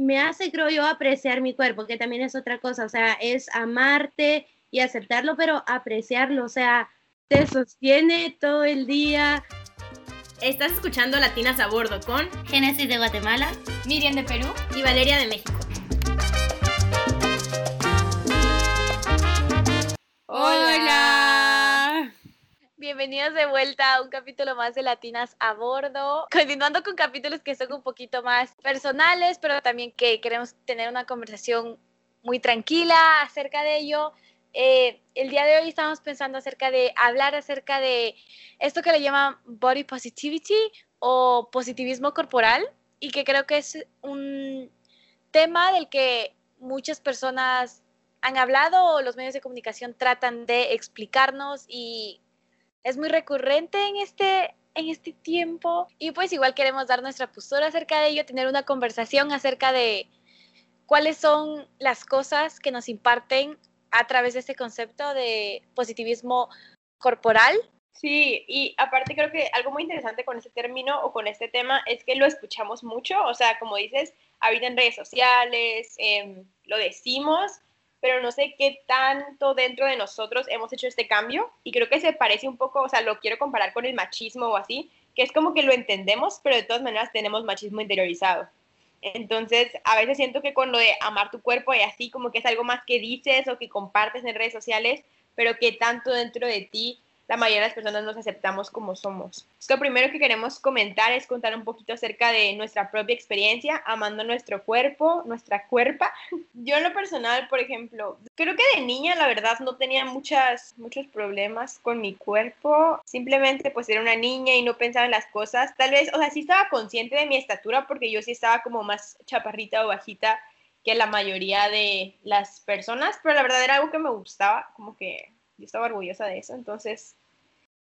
me hace, creo yo, apreciar mi cuerpo, que también es otra cosa, o sea, es amarte y aceptarlo, pero apreciarlo, o sea, te sostiene todo el día. Estás escuchando Latinas a Bordo con Génesis de Guatemala, Miriam de Perú y Valeria de México. Hola. Bienvenidos de vuelta a un capítulo más de Latinas a Bordo. Continuando con capítulos que son un poquito más personales, pero también que queremos tener una conversación muy tranquila acerca de ello. Eh, el día de hoy estamos pensando acerca de hablar acerca de esto que le llaman body positivity o positivismo corporal y que creo que es un tema del que muchas personas han hablado o los medios de comunicación tratan de explicarnos y es muy recurrente en este en este tiempo y pues igual queremos dar nuestra postura acerca de ello, tener una conversación acerca de cuáles son las cosas que nos imparten a través de este concepto de positivismo corporal. Sí, y aparte creo que algo muy interesante con este término o con este tema es que lo escuchamos mucho, o sea, como dices, habita en redes sociales, em, lo decimos, pero no sé qué tanto dentro de nosotros hemos hecho este cambio y creo que se parece un poco, o sea, lo quiero comparar con el machismo o así, que es como que lo entendemos, pero de todas maneras tenemos machismo interiorizado. Entonces, a veces siento que con lo de amar tu cuerpo y así como que es algo más que dices o que compartes en redes sociales, pero que tanto dentro de ti la mayoría de las personas nos aceptamos como somos. Lo primero que queremos comentar es contar un poquito acerca de nuestra propia experiencia amando nuestro cuerpo, nuestra cuerpa. Yo en lo personal, por ejemplo, creo que de niña la verdad no tenía muchas, muchos problemas con mi cuerpo. Simplemente pues era una niña y no pensaba en las cosas. Tal vez, o sea, sí estaba consciente de mi estatura porque yo sí estaba como más chaparrita o bajita que la mayoría de las personas, pero la verdad era algo que me gustaba, como que yo estaba orgullosa de eso, entonces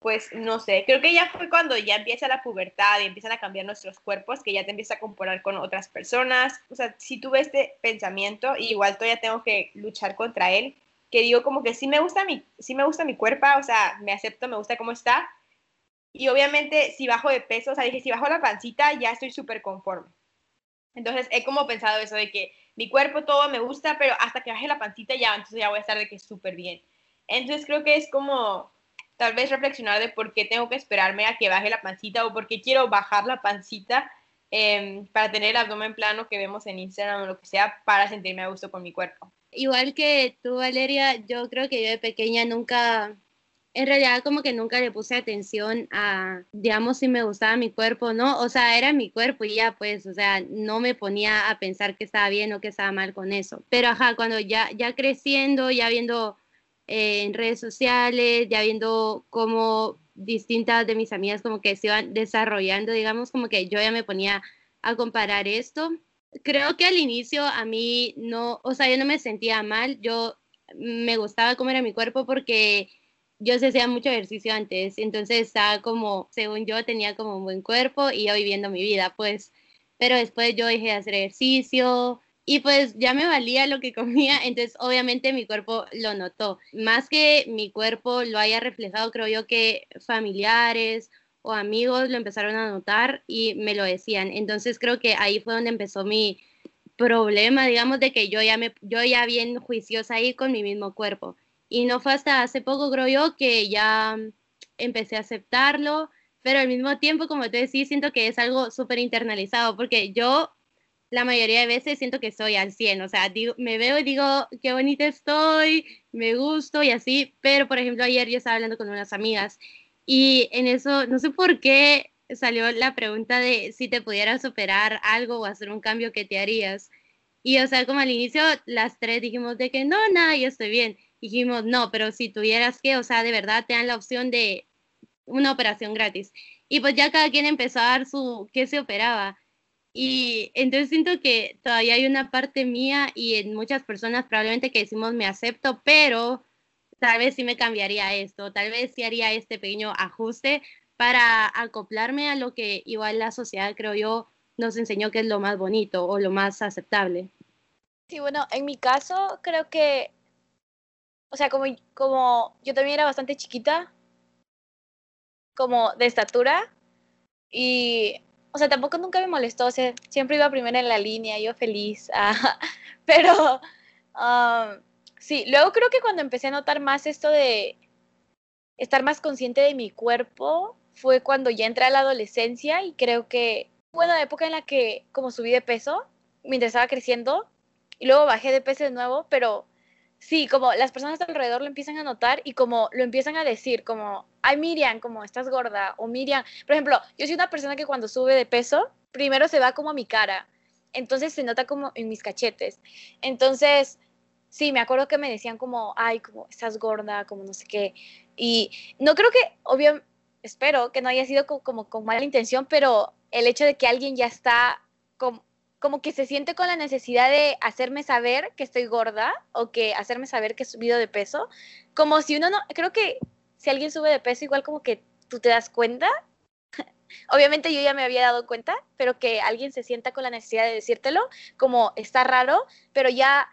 pues no sé, creo que ya fue cuando ya empieza la pubertad y empiezan a cambiar nuestros cuerpos, que ya te empieza a comparar con otras personas. O sea, si tuve este pensamiento, igual todavía tengo que luchar contra él, que digo como que sí me gusta mi, sí me gusta mi cuerpo, o sea, me acepto, me gusta cómo está. Y obviamente si bajo de peso, o sea, dije, si bajo la pancita, ya estoy súper conforme. Entonces he como pensado eso de que mi cuerpo todo me gusta, pero hasta que baje la pancita ya, entonces ya voy a estar de que súper bien. Entonces creo que es como tal vez reflexionar de por qué tengo que esperarme a que baje la pancita o por qué quiero bajar la pancita em, para tener el abdomen plano que vemos en Instagram o lo que sea para sentirme a gusto con mi cuerpo. Igual que tú, Valeria, yo creo que yo de pequeña nunca, en realidad como que nunca le puse atención a, digamos, si me gustaba mi cuerpo, ¿no? O sea, era mi cuerpo y ya pues, o sea, no me ponía a pensar que estaba bien o que estaba mal con eso. Pero ajá, cuando ya, ya creciendo, ya viendo en redes sociales, ya viendo cómo distintas de mis amigas como que se iban desarrollando, digamos, como que yo ya me ponía a comparar esto. Creo que al inicio a mí no, o sea, yo no me sentía mal, yo me gustaba cómo era mi cuerpo porque yo se hacía mucho ejercicio antes, entonces estaba como, según yo, tenía como un buen cuerpo y yo viviendo mi vida, pues, pero después yo dejé de hacer ejercicio, y pues ya me valía lo que comía, entonces obviamente mi cuerpo lo notó. Más que mi cuerpo lo haya reflejado, creo yo que familiares o amigos lo empezaron a notar y me lo decían. Entonces creo que ahí fue donde empezó mi problema, digamos, de que yo ya, me, yo ya bien juiciosa ahí con mi mismo cuerpo. Y no fue hasta hace poco, creo yo, que ya empecé a aceptarlo, pero al mismo tiempo, como te decía, siento que es algo súper internalizado, porque yo la mayoría de veces siento que soy al 100, o sea, digo, me veo y digo, qué bonita estoy, me gusto y así, pero por ejemplo ayer yo estaba hablando con unas amigas y en eso, no sé por qué salió la pregunta de si te pudieras superar algo o hacer un cambio, ¿qué te harías? Y o sea, como al inicio las tres dijimos de que no, nada, yo estoy bien. Dijimos, no, pero si tuvieras que, o sea, de verdad te dan la opción de una operación gratis. Y pues ya cada quien empezó a dar su, qué se operaba. Y entonces siento que todavía hay una parte mía y en muchas personas probablemente que decimos me acepto, pero tal vez sí me cambiaría esto, tal vez sí haría este pequeño ajuste para acoplarme a lo que igual la sociedad, creo yo, nos enseñó que es lo más bonito o lo más aceptable. Sí, bueno, en mi caso creo que, o sea, como, como yo también era bastante chiquita, como de estatura, y o sea, tampoco nunca me molestó, o sea, siempre iba primero en la línea, yo feliz, ah, pero um, sí, luego creo que cuando empecé a notar más esto de estar más consciente de mi cuerpo fue cuando ya entré a la adolescencia y creo que fue una época en la que como subí de peso mientras estaba creciendo y luego bajé de peso de nuevo, pero sí, como las personas alrededor lo empiezan a notar y como lo empiezan a decir, como, ay Miriam, como estás gorda, o Miriam, por ejemplo, yo soy una persona que cuando sube de peso, primero se va como a mi cara, entonces se nota como en mis cachetes. Entonces, sí, me acuerdo que me decían como, ay, como estás gorda, como no sé qué. Y no creo que, obvio, espero que no haya sido como, con mala intención, pero el hecho de que alguien ya está como, como que se siente con la necesidad de hacerme saber que estoy gorda o que hacerme saber que he subido de peso, como si uno no, creo que si alguien sube de peso, igual como que tú te das cuenta. Obviamente yo ya me había dado cuenta, pero que alguien se sienta con la necesidad de decírtelo, como está raro, pero ya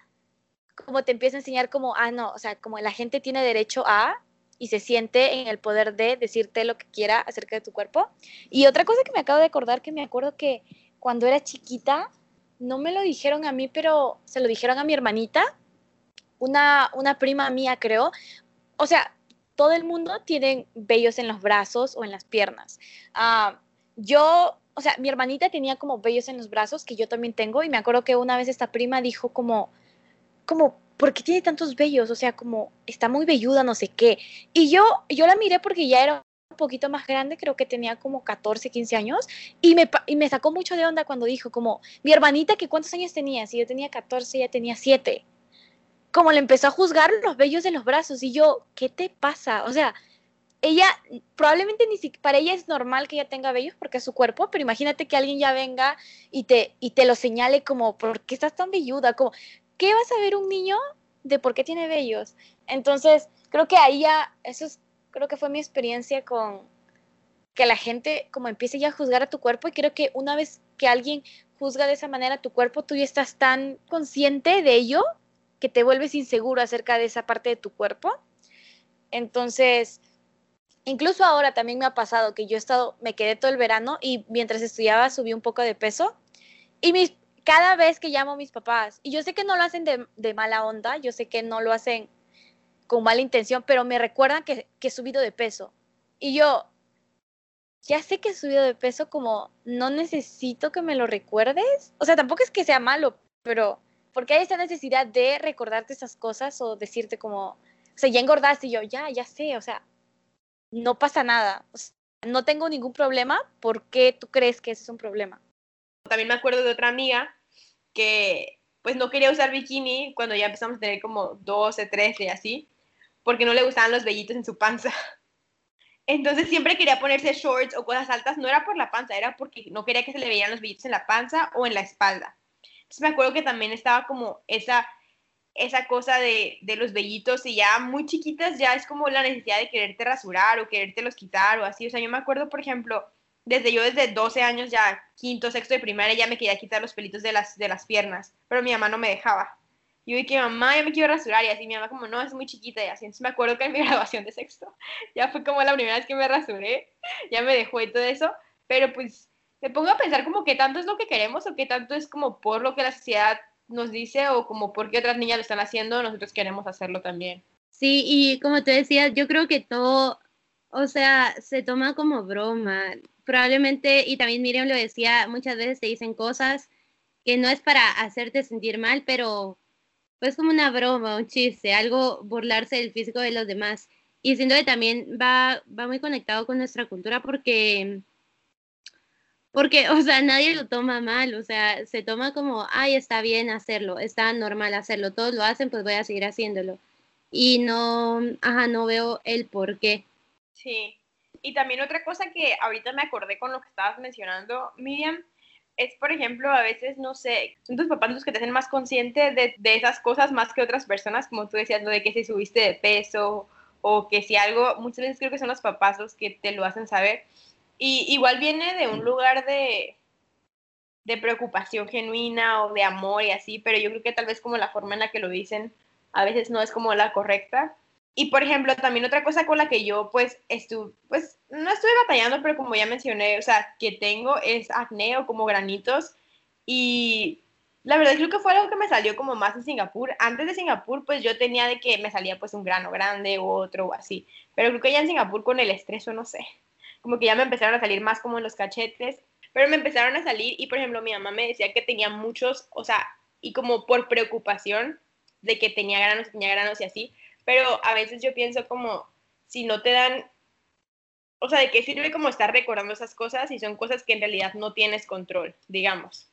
como te empieza a enseñar como, ah, no, o sea, como la gente tiene derecho a, y se siente en el poder de decirte lo que quiera acerca de tu cuerpo. Y otra cosa que me acabo de acordar, que me acuerdo que cuando era chiquita, no me lo dijeron a mí, pero se lo dijeron a mi hermanita, una, una prima mía creo. O sea, todo el mundo tiene vellos en los brazos o en las piernas. Ah, yo, o sea, mi hermanita tenía como vellos en los brazos, que yo también tengo, y me acuerdo que una vez esta prima dijo como, como, ¿por qué tiene tantos vellos? O sea, como está muy velluda, no sé qué. Y yo, yo la miré porque ya era un poquito más grande, creo que tenía como 14, 15 años, y me, y me sacó mucho de onda cuando dijo como, mi hermanita, que cuántos años tenía, si yo tenía 14, ella tenía 7. Como le empezó a juzgar los vellos de los brazos, y yo, ¿qué te pasa? O sea, ella, probablemente ni siquiera, para ella es normal que ella tenga vellos porque es su cuerpo, pero imagínate que alguien ya venga y te, y te lo señale como, ¿por qué estás tan velluda? Como, ¿qué va a saber un niño de por qué tiene vellos? Entonces, creo que ahí ya, eso es, creo que fue mi experiencia con que la gente como empiece ya a juzgar a tu cuerpo y creo que una vez que alguien juzga de esa manera tu cuerpo, tú ya estás tan consciente de ello que te vuelves inseguro acerca de esa parte de tu cuerpo. Entonces, incluso ahora también me ha pasado que yo estado, me quedé todo el verano y mientras estudiaba subí un poco de peso y mis cada vez que llamo a mis papás, y yo sé que no lo hacen de, mala onda, yo sé que no lo hacen con mala intención, pero me recuerdan que, he subido de peso. Y yo, ya sé que he subido de peso, como no necesito que me lo recuerdes. O sea, tampoco es que sea malo, pero porque hay esta necesidad de recordarte esas cosas o decirte como, o sea, ya engordaste y yo, ya, ya sé, o sea, no pasa nada. no tengo ningún problema, ¿por qué tú crees que ese es un problema? También me acuerdo de otra amiga que pues no quería usar bikini cuando ya empezamos a tener como 12, 13 y así, porque no le gustaban los vellitos en su panza. Entonces siempre quería ponerse shorts o cosas altas, no era por la panza, era porque no quería que se le veían los vellitos en la panza o en la espalda. Entonces me acuerdo que también estaba como esa, esa cosa de, de los vellitos y ya muy chiquitas ya es como la necesidad de quererte rasurar o quererte los quitar o así. O sea, yo me acuerdo, por ejemplo, desde yo desde 12 años ya, quinto, sexto de primaria, ya me quería quitar los pelitos de las, de las piernas, pero mi mamá no me dejaba. Yo dije, mamá, ya me quiero rasurar y así, mi mamá como, no, es muy chiquita y así. Entonces me acuerdo que en mi graduación de sexto, ya fue como la primera vez que me rasuré, ya me dejó y todo eso, pero pues me pongo a pensar como qué tanto es lo que queremos o qué tanto es como por lo que la sociedad nos dice o como por qué otras niñas lo están haciendo, nosotros queremos hacerlo también. Sí, y como te decía, yo creo que todo, o sea, se toma como broma probablemente, y también Miriam lo decía, muchas veces te dicen cosas que no es para hacerte sentir mal, pero pues como una broma, un chiste, algo burlarse del físico de los demás. Y siento que también va, va muy conectado con nuestra cultura porque, porque, o sea, nadie lo toma mal, o sea, se toma como, ay, está bien hacerlo, está normal hacerlo, todos lo hacen, pues voy a seguir haciéndolo. Y no, ajá, no veo el por qué. Sí, y también otra cosa que ahorita me acordé con lo que estabas mencionando, Miriam, es, por ejemplo, a veces, no sé, son tus papás los que te hacen más consciente de, de, esas cosas más que otras personas, como tú decías, lo de que si subiste de peso o que si algo, muchas veces creo que son los papás los que te lo hacen saber. Y igual viene de un lugar de, de preocupación genuina o de amor y así, pero yo creo que tal vez como la forma en la que lo dicen a veces no es como la correcta. Y por ejemplo, también otra cosa con la que yo pues estuve, pues no estuve batallando, pero como ya mencioné, o sea, que tengo es acné o como granitos. Y la verdad creo que fue algo que me salió como más en Singapur. Antes de Singapur, pues yo tenía de que me salía pues un grano grande u otro o así. Pero creo que ya en Singapur con el estrés o no sé, como que ya me empezaron a salir más como en los cachetes. Pero me empezaron a salir y por ejemplo mi mamá me decía que tenía muchos, o sea, y como por preocupación de que tenía granos, tenía granos y así. Pero a veces yo pienso como si no te dan o sea, ¿de qué sirve como estar recordando esas cosas y son cosas que en realidad no tienes control, digamos?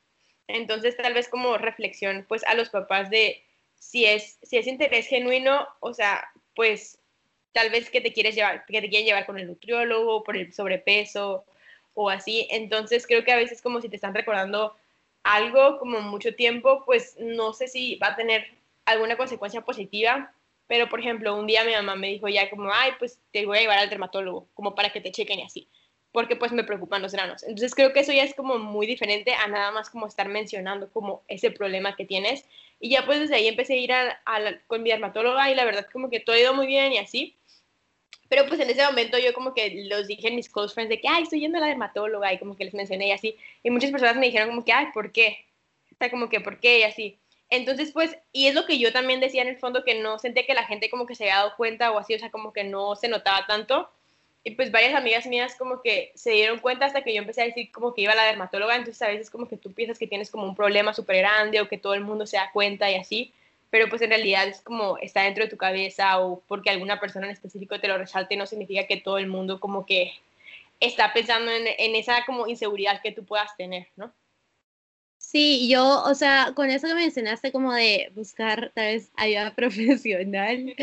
Entonces, tal vez como reflexión, pues a los papás de si es, si es interés genuino, o sea, pues tal vez que te quieres llevar, que te quieren llevar con el nutriólogo, por el sobrepeso o así. Entonces, creo que a veces como si te están recordando algo como mucho tiempo, pues no sé si va a tener alguna consecuencia positiva, pero por ejemplo, un día mi mamá me dijo ya como, ay, pues te voy a llevar al dermatólogo, como para que te chequen y así porque pues me preocupan los granos. Entonces creo que eso ya es como muy diferente a nada más como estar mencionando como ese problema que tienes. Y ya pues desde ahí empecé a ir a, con mi dermatóloga y la verdad como que todo ha ido muy bien y así. Pero pues en ese momento yo como que los dije en mis close friends de que, ay, estoy yendo a la dermatóloga y como que les mencioné y así. Y muchas personas me dijeron como que, ay, ¿por qué? O como que, ¿por qué? Y así. Entonces, pues, y es lo que yo también decía en el fondo, que no sentía que la gente como que se había dado cuenta o así, o sea, como que no se notaba tanto. Y pues varias amigas mías como que se dieron cuenta hasta que yo empecé a decir como que iba a la dermatóloga, entonces a veces como que tú piensas que tienes como un problema súper grande o que todo el mundo se da cuenta y así, pero pues en realidad es como está dentro de tu cabeza o porque alguna persona en específico te lo resalte no significa que todo el mundo como que está pensando en, en esa como inseguridad que tú puedas tener, ¿no? Sí, yo, o sea, con eso que mencionaste como de buscar tal vez ayuda profesional,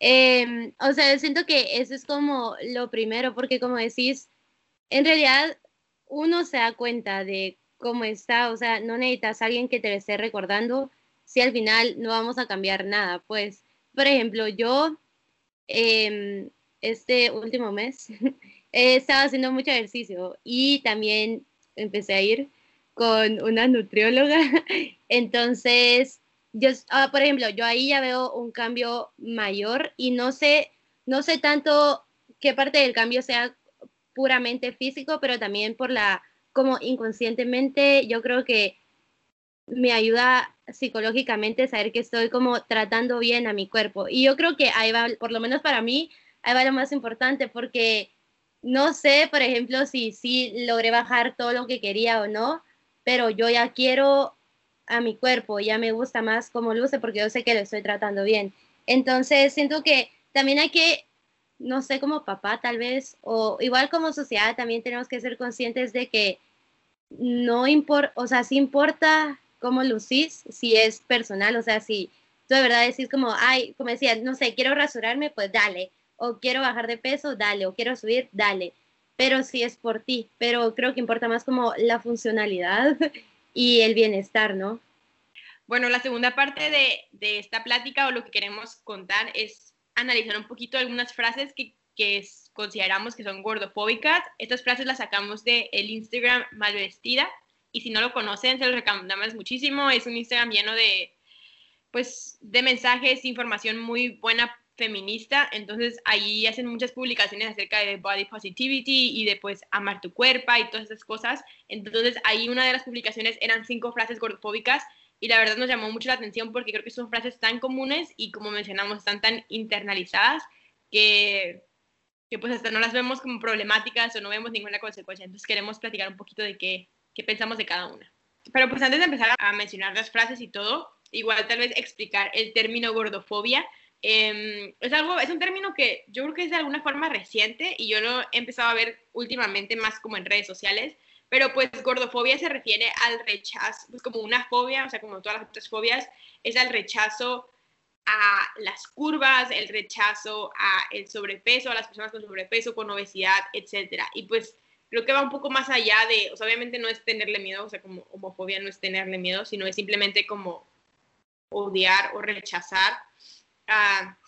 Em, o sea, yo siento que eso es como lo primero, porque como decís, en realidad uno se da cuenta de cómo está, o sea, no necesitas a alguien que te lo esté recordando si al final no vamos a cambiar nada. Pues, por ejemplo, yo em, este último mes he estado haciendo mucho ejercicio y también empecé a ir con una nutrióloga. Entonces, yo, ah, por ejemplo, yo ahí ya veo un cambio mayor y no sé, no sé tanto qué parte del cambio sea puramente físico, pero también por la, como inconscientemente, yo creo que me ayuda psicológicamente saber que estoy como tratando bien a mi cuerpo. Y yo creo que ahí va, por lo menos para mí, ahí va lo más importante, porque no sé, por ejemplo, si sí si logré bajar todo lo que quería o no, pero yo ya quiero a mi cuerpo, ya me gusta más cómo luce porque yo sé que lo estoy tratando bien. Entonces, siento que también hay que, no sé, como papá tal vez, o igual como sociedad, también tenemos que ser conscientes de que no importa, o sea, sí importa cómo lucís, si es personal, o sea, si tú de verdad decís como, ay, como decía, no sé, quiero rasurarme, pues dale, o quiero bajar de peso, dale, o quiero subir, dale, pero si es por ti, pero creo que importa más como la funcionalidad y el bienestar, ¿no? Bueno, la segunda parte de, de esta plática o lo que queremos contar es analizar un poquito algunas frases que, que consideramos que son gordofóbicas. Estas frases las sacamos del el Instagram Malvestida y si no lo conocen, se los recomendamos muchísimo. Es un Instagram lleno de, pues, de mensajes, información muy buena feminista, entonces ahí hacen muchas publicaciones acerca de body positivity y de pues amar tu cuerpo y todas esas cosas. Entonces ahí una de las publicaciones eran cinco frases gordofóbicas y la verdad nos llamó mucho la atención porque creo que son frases tan comunes y como mencionamos están tan internalizadas que, que pues hasta no las vemos como problemáticas o no vemos ninguna consecuencia. Entonces queremos platicar un poquito de qué, qué pensamos de cada una. Pero pues antes de empezar a mencionar las frases y todo, igual tal vez explicar el término gordofobia Em, es algo, es un término que yo creo que es de alguna forma reciente y yo lo he empezado a ver últimamente más como en redes sociales, pero pues gordofobia se refiere al rechazo, pues como una fobia, o sea, como todas las otras fobias, es al rechazo a las curvas, el rechazo a el sobrepeso, a las personas con sobrepeso, con obesidad, etcétera. Y pues creo que va un poco más allá de, o sea, obviamente no es tenerle miedo, o sea, como homofobia no es tenerle miedo, sino es simplemente como odiar o rechazar a,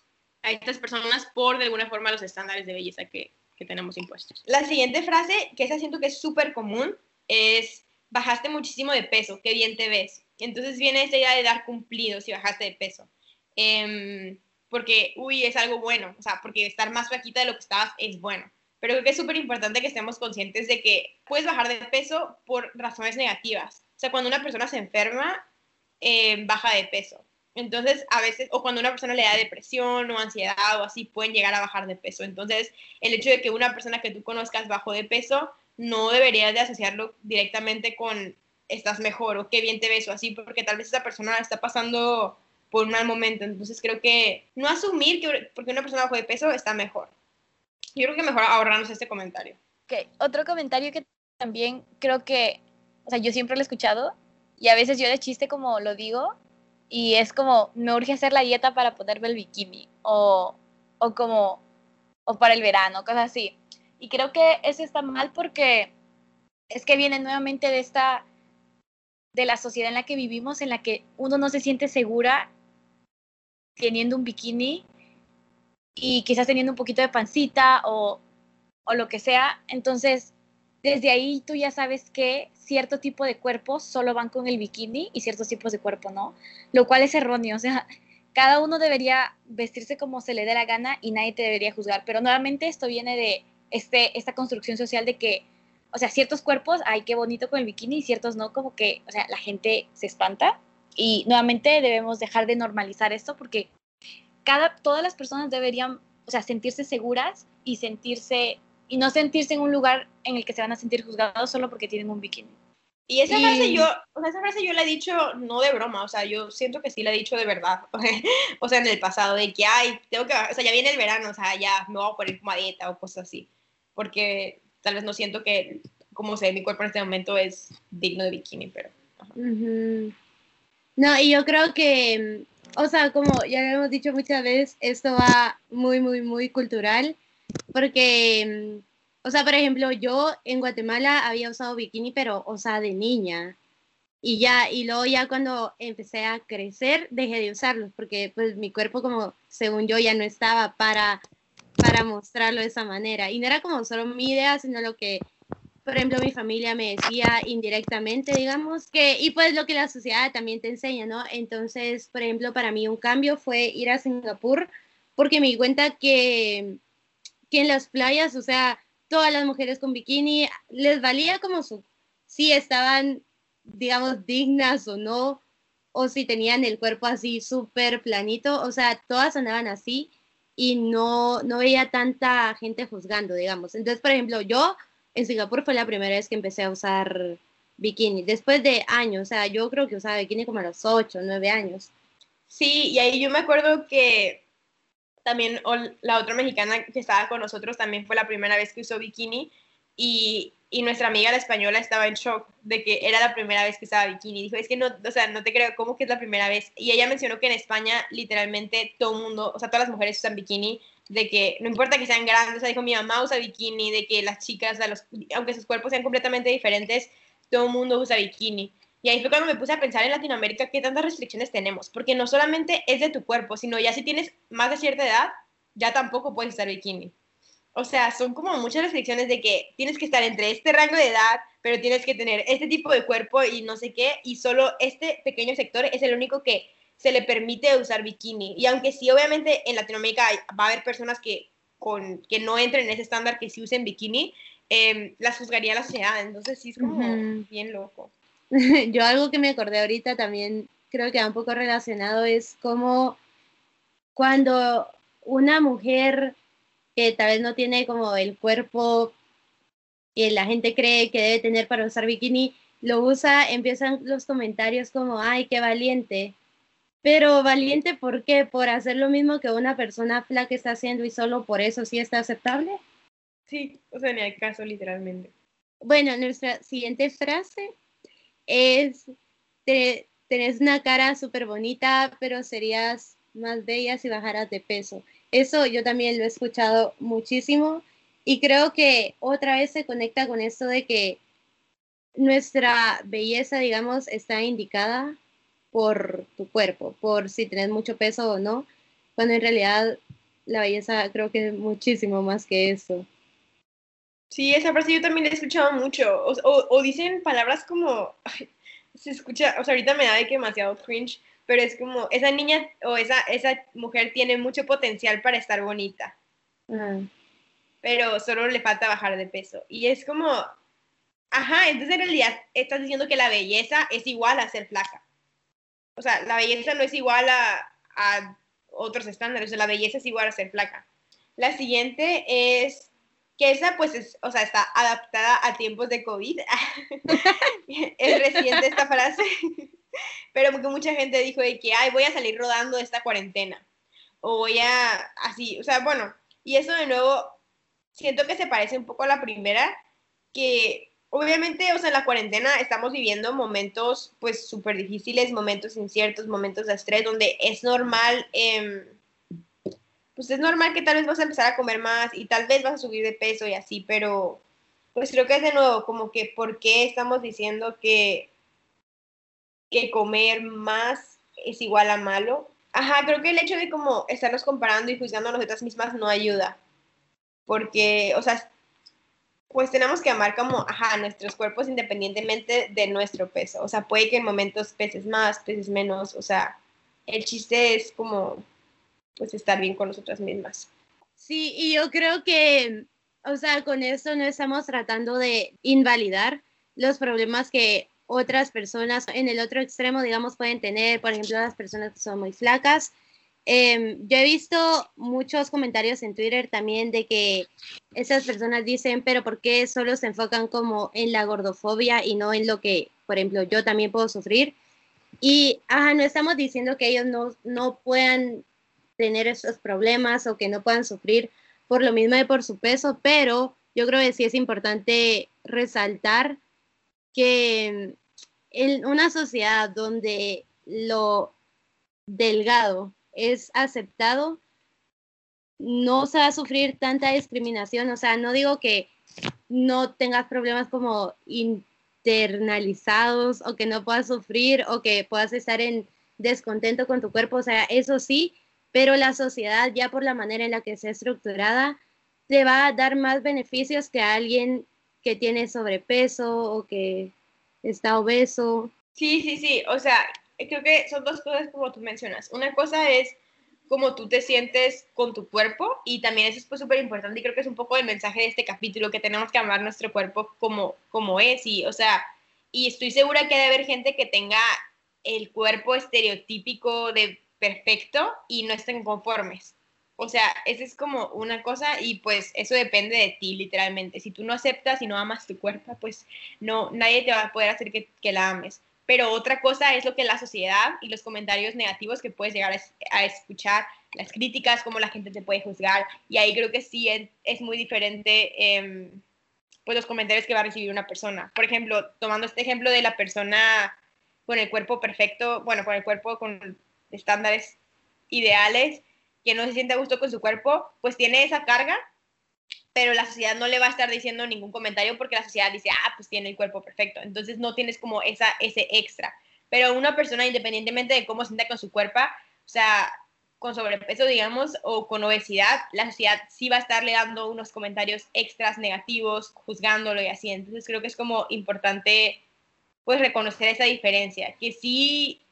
estas personas por de alguna forma los estándares de belleza que, que tenemos impuestos. La siguiente frase, que esa siento que es súper común, es bajaste muchísimo de peso, qué bien te ves. Entonces viene esa idea de dar cumplido si bajaste de peso. Eh, porque, uy, es algo bueno, o sea, porque estar más flaquita de lo que estabas es bueno. Pero creo que es súper importante que estemos conscientes de que puedes bajar de peso por razones negativas. O sea, cuando una persona se enferma, eh, baja de peso. Entonces, a veces, o cuando una persona le da depresión o ansiedad o así, pueden llegar a bajar de peso. Entonces, el hecho de que una persona que tú conozcas bajó de peso, no deberías de asociarlo directamente con estás mejor o qué bien te ves o así, porque tal vez esa persona está pasando por un mal momento. Entonces, creo que no asumir que porque una persona bajó de peso está mejor. Yo creo que mejor ahorrarnos este comentario. Ok, otro comentario que también creo que, o sea, yo siempre lo he escuchado y a veces yo de chiste como lo digo y es como, me urge hacer la dieta para ponerme el bikini o, o como, o para el verano, cosas así. Y creo que eso está mal porque es que viene nuevamente de esta, de la sociedad en la que vivimos, en la que uno no se siente segura teniendo un bikini y quizás teniendo un poquito de pancita o, o lo que sea. Entonces, desde ahí tú ya sabes que cierto tipo de cuerpos solo van con el bikini y ciertos tipos de cuerpo no, lo cual es erróneo. O sea, cada uno debería vestirse como se le dé la gana y nadie te debería juzgar. Pero nuevamente esto viene de este, esta construcción social de que, o sea, ciertos cuerpos, ay, qué bonito con el bikini y ciertos no, como que, o sea, la gente se espanta. Y nuevamente debemos dejar de normalizar esto porque cada, todas las personas deberían, o sea, sentirse seguras y sentirse y no sentirse en un lugar en el que se van a sentir juzgados solo porque tienen un bikini. Y esa frase yo, o sea, esa frase yo la he dicho no de broma, o sea, yo siento que sí la he dicho de verdad, o sea, en el pasado, de que, ay, tengo que, o sea, ya viene el verano, o sea, ya me voy a poner como a dieta o cosas así, porque tal vez no siento que, como sé, mi cuerpo en este momento es digno de bikini, pero... No, y yo creo que o sea, como ya hemos dicho muchas veces, esto va muy, muy, muy cultural, porque, o sea, por ejemplo, yo en Guatemala había usado bikini, pero, o sea, de niña. Y ya, y luego ya cuando empecé a crecer, dejé de usarlos, porque pues mi cuerpo como, según yo, ya no estaba para, para mostrarlo de esa manera. Y no era como solo mi idea, sino lo que por ejemplo, mi familia me decía indirectamente, digamos, que, y pues lo que la sociedad también te enseña, ¿no? Entonces, por ejemplo, para mí un cambio fue ir a Singapur, porque me di cuenta que, que en las playas, o sea, todas las mujeres con bikini, les valía como si estaban, digamos, dignas o no, o si tenían el cuerpo así súper planito, o sea, todas andaban así y no, no veía tanta gente juzgando, digamos. Entonces, por ejemplo, yo en Singapur fue la primera vez que empecé a usar bikini, después de años, o sea, yo creo que usaba bikini como a los 8, 9 años. Sí, y ahí yo me acuerdo que también la otra mexicana que estaba con nosotros también fue la primera vez que usó bikini y, y, nuestra amiga la española estaba en shock de que era la primera vez que usaba bikini. Dijo, es que no, o sea, no te creo, ¿cómo que es la primera vez? Y ella mencionó que en España literalmente todo mundo, o sea, todas las mujeres usan bikini de que no importa que sean grandes, o sea, dijo mi mamá usa bikini, de que las chicas, los, aunque sus cuerpos sean completamente diferentes, todo el mundo usa bikini. Y ahí fue cuando me puse a pensar en Latinoamérica qué tantas restricciones tenemos, porque no solamente es de tu cuerpo, sino ya si tienes más de cierta edad, ya tampoco puedes usar bikini. O sea, son como muchas restricciones de que tienes que estar entre este rango de edad, pero tienes que tener este tipo de cuerpo y no sé qué, y solo este pequeño sector es el único que se le permite usar bikini. Y aunque sí, obviamente en Latinoamérica va a haber personas que, con, que no entren en ese estándar que sí usen bikini, eh, las juzgaría la sociedad. Entonces sí es como bien loco. Yo algo que me acordé ahorita también creo que va un poco relacionado es como cuando una mujer que tal vez no tiene como el cuerpo que la gente cree que debe tener para usar bikini, lo usa, empiezan los comentarios como, ay, qué valiente, pero valiente, ¿por qué? ¿Por hacer lo mismo que una persona flaca está haciendo y solo por eso sí está aceptable? Sí, o sea, ni hay caso, literalmente. Bueno, nuestra siguiente frase es, te, tenés una cara súper bonita, pero serías más bella si bajaras de peso. Eso yo también lo he escuchado muchísimo y creo que otra vez se conecta con esto de que nuestra belleza, digamos, está indicada por tu cuerpo, por si tienes mucho peso o no, cuando en realidad la belleza creo que es muchísimo más que eso. Sí, esa frase yo también la he escuchado mucho, o, o, dicen palabras como, se escucha, o sea, ahorita me da de que demasiado cringe, pero es como, esa niña o esa, esa mujer tiene mucho potencial para estar bonita, pero solo le falta bajar de peso. Y es como, ajá, entonces en realidad estás diciendo que la belleza es igual a ser flaca. O sea, la belleza no es igual a, a otros estándares, o sea, la belleza es igual a ser flaca. La siguiente es que esa pues es, o sea, está adaptada a tiempos de COVID. es reciente esta frase, pero porque mucha gente dijo de que, ay, voy a salir rodando esta cuarentena, o voy a, así, o sea, bueno, y eso de nuevo, siento que se parece un poco a la primera, que obviamente, o sea, en la cuarentena estamos viviendo momentos pues súper difíciles, momentos inciertos, momentos de estrés, donde es normal... Eh, pues es normal que tal vez vas a empezar a comer más y tal vez vas a subir de peso y así, pero pues creo que es de nuevo como que por qué estamos diciendo que, que comer más es igual a malo. Ajá, creo que el hecho de como estarnos comparando y juzgando a nosotras mismas no ayuda. Porque, o sea, pues tenemos que amar como, ajá, nuestros cuerpos independientemente de nuestro peso. O sea, puede que en momentos peses más, peses menos. O sea, el chiste es como pues estar bien con nosotras mismas. Sí, y yo creo que, o sea, con esto no estamos tratando de invalidar los problemas que otras personas en el otro extremo, digamos, pueden tener, por ejemplo, las personas que son muy flacas. Em, yo he visto muchos comentarios en Twitter también de que esas personas dicen, pero ¿por qué solo se enfocan como en la gordofobia y no en lo que, por ejemplo, yo también puedo sufrir? Y, ajá, no estamos diciendo que ellos no, no puedan tener esos problemas o que no puedan sufrir por lo mismo de por su peso, pero yo creo que sí es importante resaltar que en una sociedad donde lo delgado es aceptado, no se va a sufrir tanta discriminación. O sea, no digo que no tengas problemas como internalizados o que no puedas sufrir o que puedas estar en descontento con tu cuerpo. O sea, eso sí, pero la sociedad ya por la manera en la que sea estructurada te va a dar más beneficios que a alguien que tiene sobrepeso o que está obeso. Sí, sí, sí, o sea, creo que son dos cosas como tú mencionas. Una cosa es cómo tú te sientes con tu cuerpo y también eso es pues súper importante y creo que es un poco el mensaje de este capítulo que tenemos que amar nuestro cuerpo como, como es y o sea, y estoy segura que debe haber gente que tenga el cuerpo estereotípico de perfecto y no estén conformes. O sea, esa es como una cosa y pues eso depende de ti, literalmente. Si tú no aceptas y no amas tu cuerpo, pues no, nadie te va a poder hacer que, que la ames. Pero otra cosa es lo que la sociedad y los comentarios negativos que puedes llegar a, escuchar, las críticas, cómo la gente te puede juzgar. Y ahí creo que sí es, muy diferente eh, pues los comentarios que va a recibir una persona. Por ejemplo, tomando este ejemplo de la persona con el cuerpo perfecto, bueno, con el cuerpo con estándares ideales, que no se siente a gusto con su cuerpo, pues tiene esa carga, pero la sociedad no le va a estar diciendo ningún comentario porque la sociedad dice, ah, pues tiene el cuerpo perfecto. Entonces no tienes como esa, ese extra. Pero una persona, independientemente de cómo se sienta con su cuerpo, o sea, con sobrepeso, digamos, o con obesidad, la sociedad sí va a estarle dando unos comentarios extras negativos, juzgándolo y así. Entonces creo que es como importante, pues, reconocer esa diferencia, que sí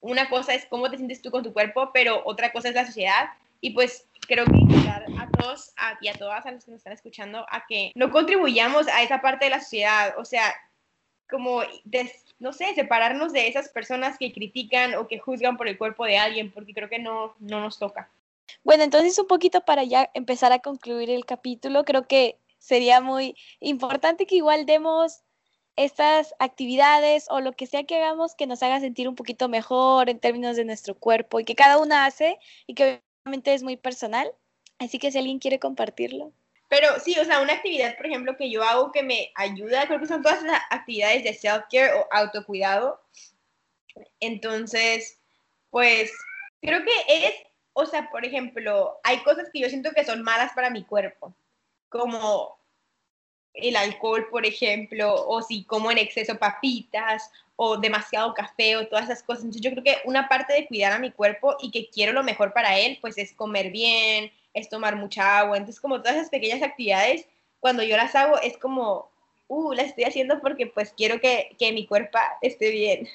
una cosa es cómo te sientes tú con tu cuerpo, pero otra cosa es la sociedad. Y pues creo que invitar a todos y a todas a los que nos están escuchando a que no contribuyamos a esa parte de la sociedad. O sea, como, no sé, separarnos de esas personas que critican o que juzgan por el cuerpo de alguien, porque creo que no, no nos toca. Bueno, entonces un poquito para ya empezar a concluir el capítulo, creo que sería muy importante que igual demos estas actividades o lo que sea que hagamos que nos haga sentir un poquito mejor en términos de nuestro cuerpo y que cada una hace y que obviamente es muy personal. Así que si alguien quiere compartirlo. Pero sí, o sea, una actividad, por ejemplo, que yo hago que me ayuda, creo que son todas las actividades de self-care o autocuidado. Entonces, pues, creo que es, o sea, por ejemplo, hay cosas que yo siento que son malas para mi cuerpo, como el alcohol, por ejemplo, o si como en exceso papitas o demasiado café o todas esas cosas. Entonces yo creo que una parte de cuidar a mi cuerpo y que quiero lo mejor para él, pues es comer bien, es tomar mucha agua. Entonces como todas esas pequeñas actividades, cuando yo las hago es como, uh, las estoy haciendo porque pues quiero que, que mi cuerpo esté bien.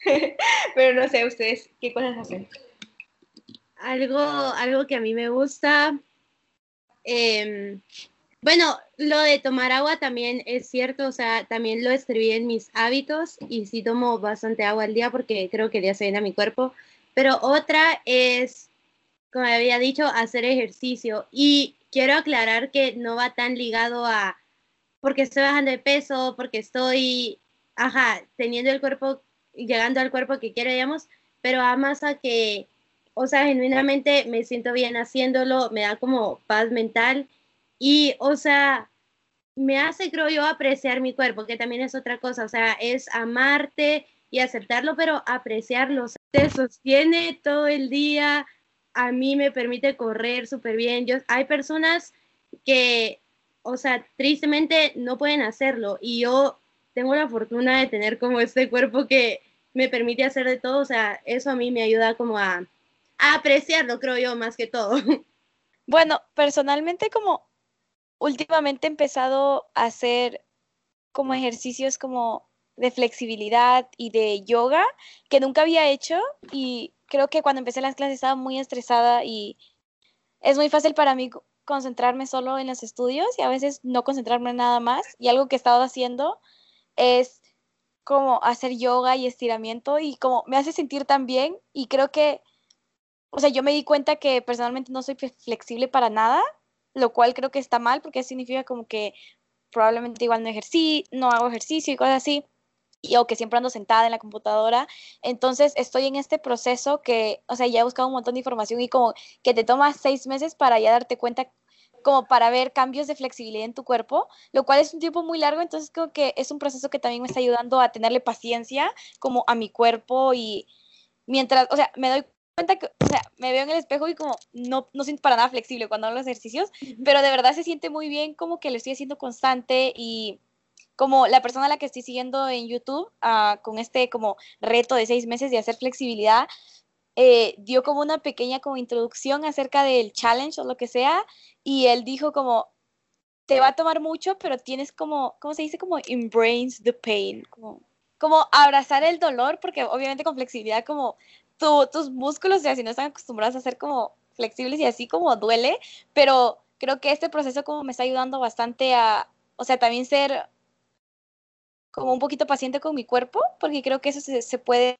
Pero no sé, ustedes, ¿qué cosas hacen? Algo, algo que a mí me gusta. em, bueno, lo de tomar agua también es cierto, o sea, también lo escribí en mis hábitos y sí tomo bastante agua al día porque creo que le hace bien a mi cuerpo. Pero otra es, como había dicho, hacer ejercicio. Y quiero aclarar que no va tan ligado a porque estoy bajando de peso, porque estoy, ajá, teniendo el cuerpo, llegando al cuerpo que quiero, digamos, pero a más a que, o sea, genuinamente me siento bien haciéndolo, me da como paz mental y, o sea, me hace, creo yo, apreciar mi cuerpo, que también es otra cosa, o sea, es amarte y aceptarlo, pero apreciarlo, te sostiene todo el día, a mí me permite correr súper bien. Yo, hay personas que, o sea, tristemente no pueden hacerlo y yo tengo la fortuna de tener como este cuerpo que me permite hacer de todo, o sea, eso a mí me ayuda como a, a apreciarlo, creo yo, más que todo. Bueno, personalmente como últimamente he empezado a hacer como ejercicios como de flexibilidad y de yoga que nunca había hecho y creo que cuando empecé las clases estaba muy estresada y es muy fácil para mí co- concentrarme solo en los estudios y a veces no concentrarme en nada más y algo que he estado haciendo es como hacer yoga y estiramiento y como me hace sentir tan bien y creo que, o sea, yo me di cuenta que personalmente no soy flexible para nada, lo cual creo que está mal porque significa como que probablemente igual no ejercí, no hago ejercicio y cosas así, y, o que siempre ando sentada en la computadora. Entonces estoy en este proceso que, o sea, ya he buscado un montón de información y como que te toma seis meses para ya darte cuenta como para ver cambios de flexibilidad en tu cuerpo, lo cual es un tiempo muy largo, entonces creo que es un proceso que también me está ayudando a tenerle paciencia como a mi cuerpo y mientras, o sea, me doy cuenta que, o sea, me veo en el espejo y como no, no siento para nada flexible cuando hago los ejercicios, pero de verdad se siente muy bien como que lo estoy haciendo constante y como la persona a la que estoy siguiendo en YouTube ah, con este como reto de seis meses de hacer flexibilidad, eh, dio como una pequeña como introducción acerca del challenge o lo que sea y él dijo como te va a tomar mucho, pero tienes como, ¿cómo se dice? Como embrace the pain, como, como abrazar el dolor, porque obviamente con flexibilidad como tu- tus músculos, o sea, si no están acostumbrados a ser como flexibles y así como duele, pero creo que este proceso como me está ayudando bastante a, o sea, también ser como un poquito paciente con mi cuerpo, porque creo que eso se, se puede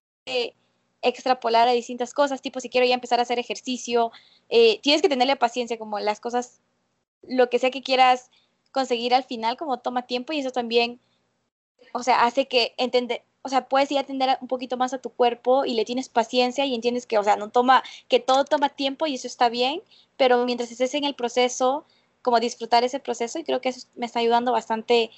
extrapolar a distintas cosas, tipo si quiero ya empezar a hacer ejercicio, eh, tienes que tenerle paciencia, como las cosas, lo que sea que quieras conseguir al final, como toma tiempo y eso también, o sea, hace que entender, o sea, puedes ir a atender un poquito más a tu cuerpo y le tienes paciencia y entiendes que, o sea, no toma, que todo toma tiempo y eso está bien, pero mientras estés en el proceso, como disfrutar ese proceso y creo que eso me está ayudando bastante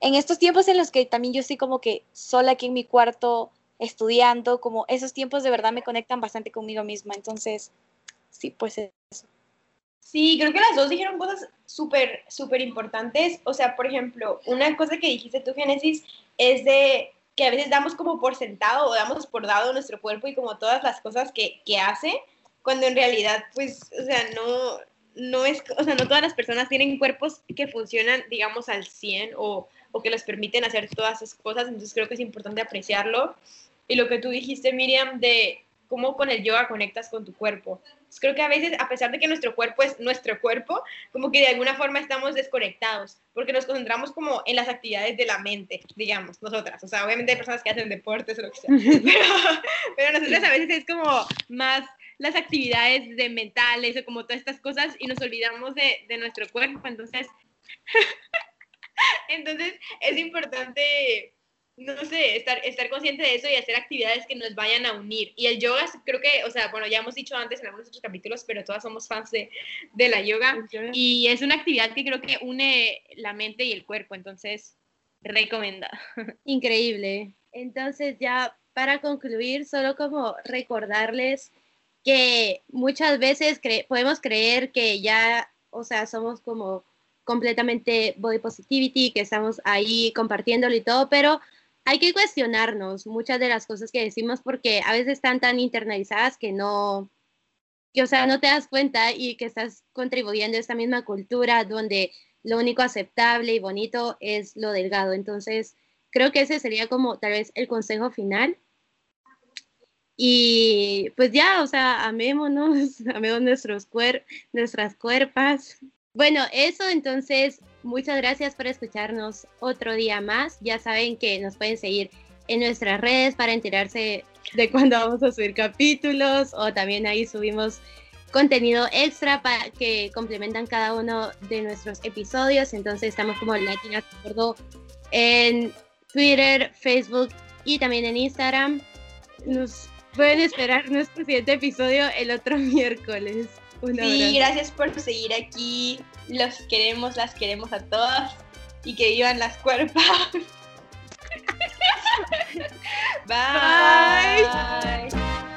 en estos tiempos en los que también yo estoy como que sola aquí en mi cuarto estudiando, como esos tiempos de verdad me conectan bastante conmigo misma, entonces, sí, pues eso. Sí, creo que las dos dijeron cosas súper, súper importantes. O sea, por ejemplo, una cosa que dijiste tú, Génesis, es de que a veces damos como por sentado o damos por dado nuestro cuerpo y como todas las cosas que, que hace, cuando en realidad, pues, o sea, no, no es, o sea, no todas las personas tienen cuerpos que funcionan, digamos, al 100 o, o que les permiten hacer todas esas cosas, entonces creo que es importante apreciarlo. Y lo que tú dijiste, Miriam, de cómo con el yoga conectas con tu cuerpo. Creo que a veces, a pesar de que nuestro cuerpo es nuestro cuerpo, como que de alguna forma estamos desconectados, porque nos concentramos como en las actividades de la mente, digamos, nosotras. O sea, obviamente hay personas que hacen deportes o lo que sea, pero, pero nosotras a veces es como más las actividades de mentales o como todas estas cosas y nos olvidamos de, de nuestro cuerpo. Entonces, entonces es importante no sé, estar, estar consciente de eso y hacer actividades que nos vayan a unir. Y el yoga, creo que, o sea, bueno, ya hemos dicho antes en algunos otros capítulos, pero todas somos fans de, de la yoga. Y es una actividad que creo que une la mente y el cuerpo, entonces, recomendada. Increíble. Entonces ya para concluir, solo como recordarles que muchas veces cre podemos creer que ya, o sea, somos como completamente body positivity, que estamos ahí compartiéndolo y todo, pero hay que cuestionarnos muchas de las cosas que decimos porque a veces están tan internalizadas que no, que o sea, no te das cuenta y que estás contribuyendo a esta misma cultura donde lo único aceptable y bonito es lo delgado. Entonces, creo que ese sería como tal vez el consejo final. Y pues ya, o sea, amémonos, amemos nuestros cuer nuestras cuerpas. Bueno, eso entonces, muchas gracias por escucharnos otro día más. Ya saben que nos pueden seguir en nuestras redes para enterarse de cuándo vamos a subir capítulos o también ahí subimos contenido extra para que complementan cada uno de nuestros episodios. Entonces estamos como Latinas Gordo en Twitter, Facebook y también en Instagram. Nos pueden esperar nuestro siguiente episodio el otro miércoles. Sí, gracias por seguir aquí. Los queremos, las queremos a todas. Y que vivan las cuerpas. Bye. Bye.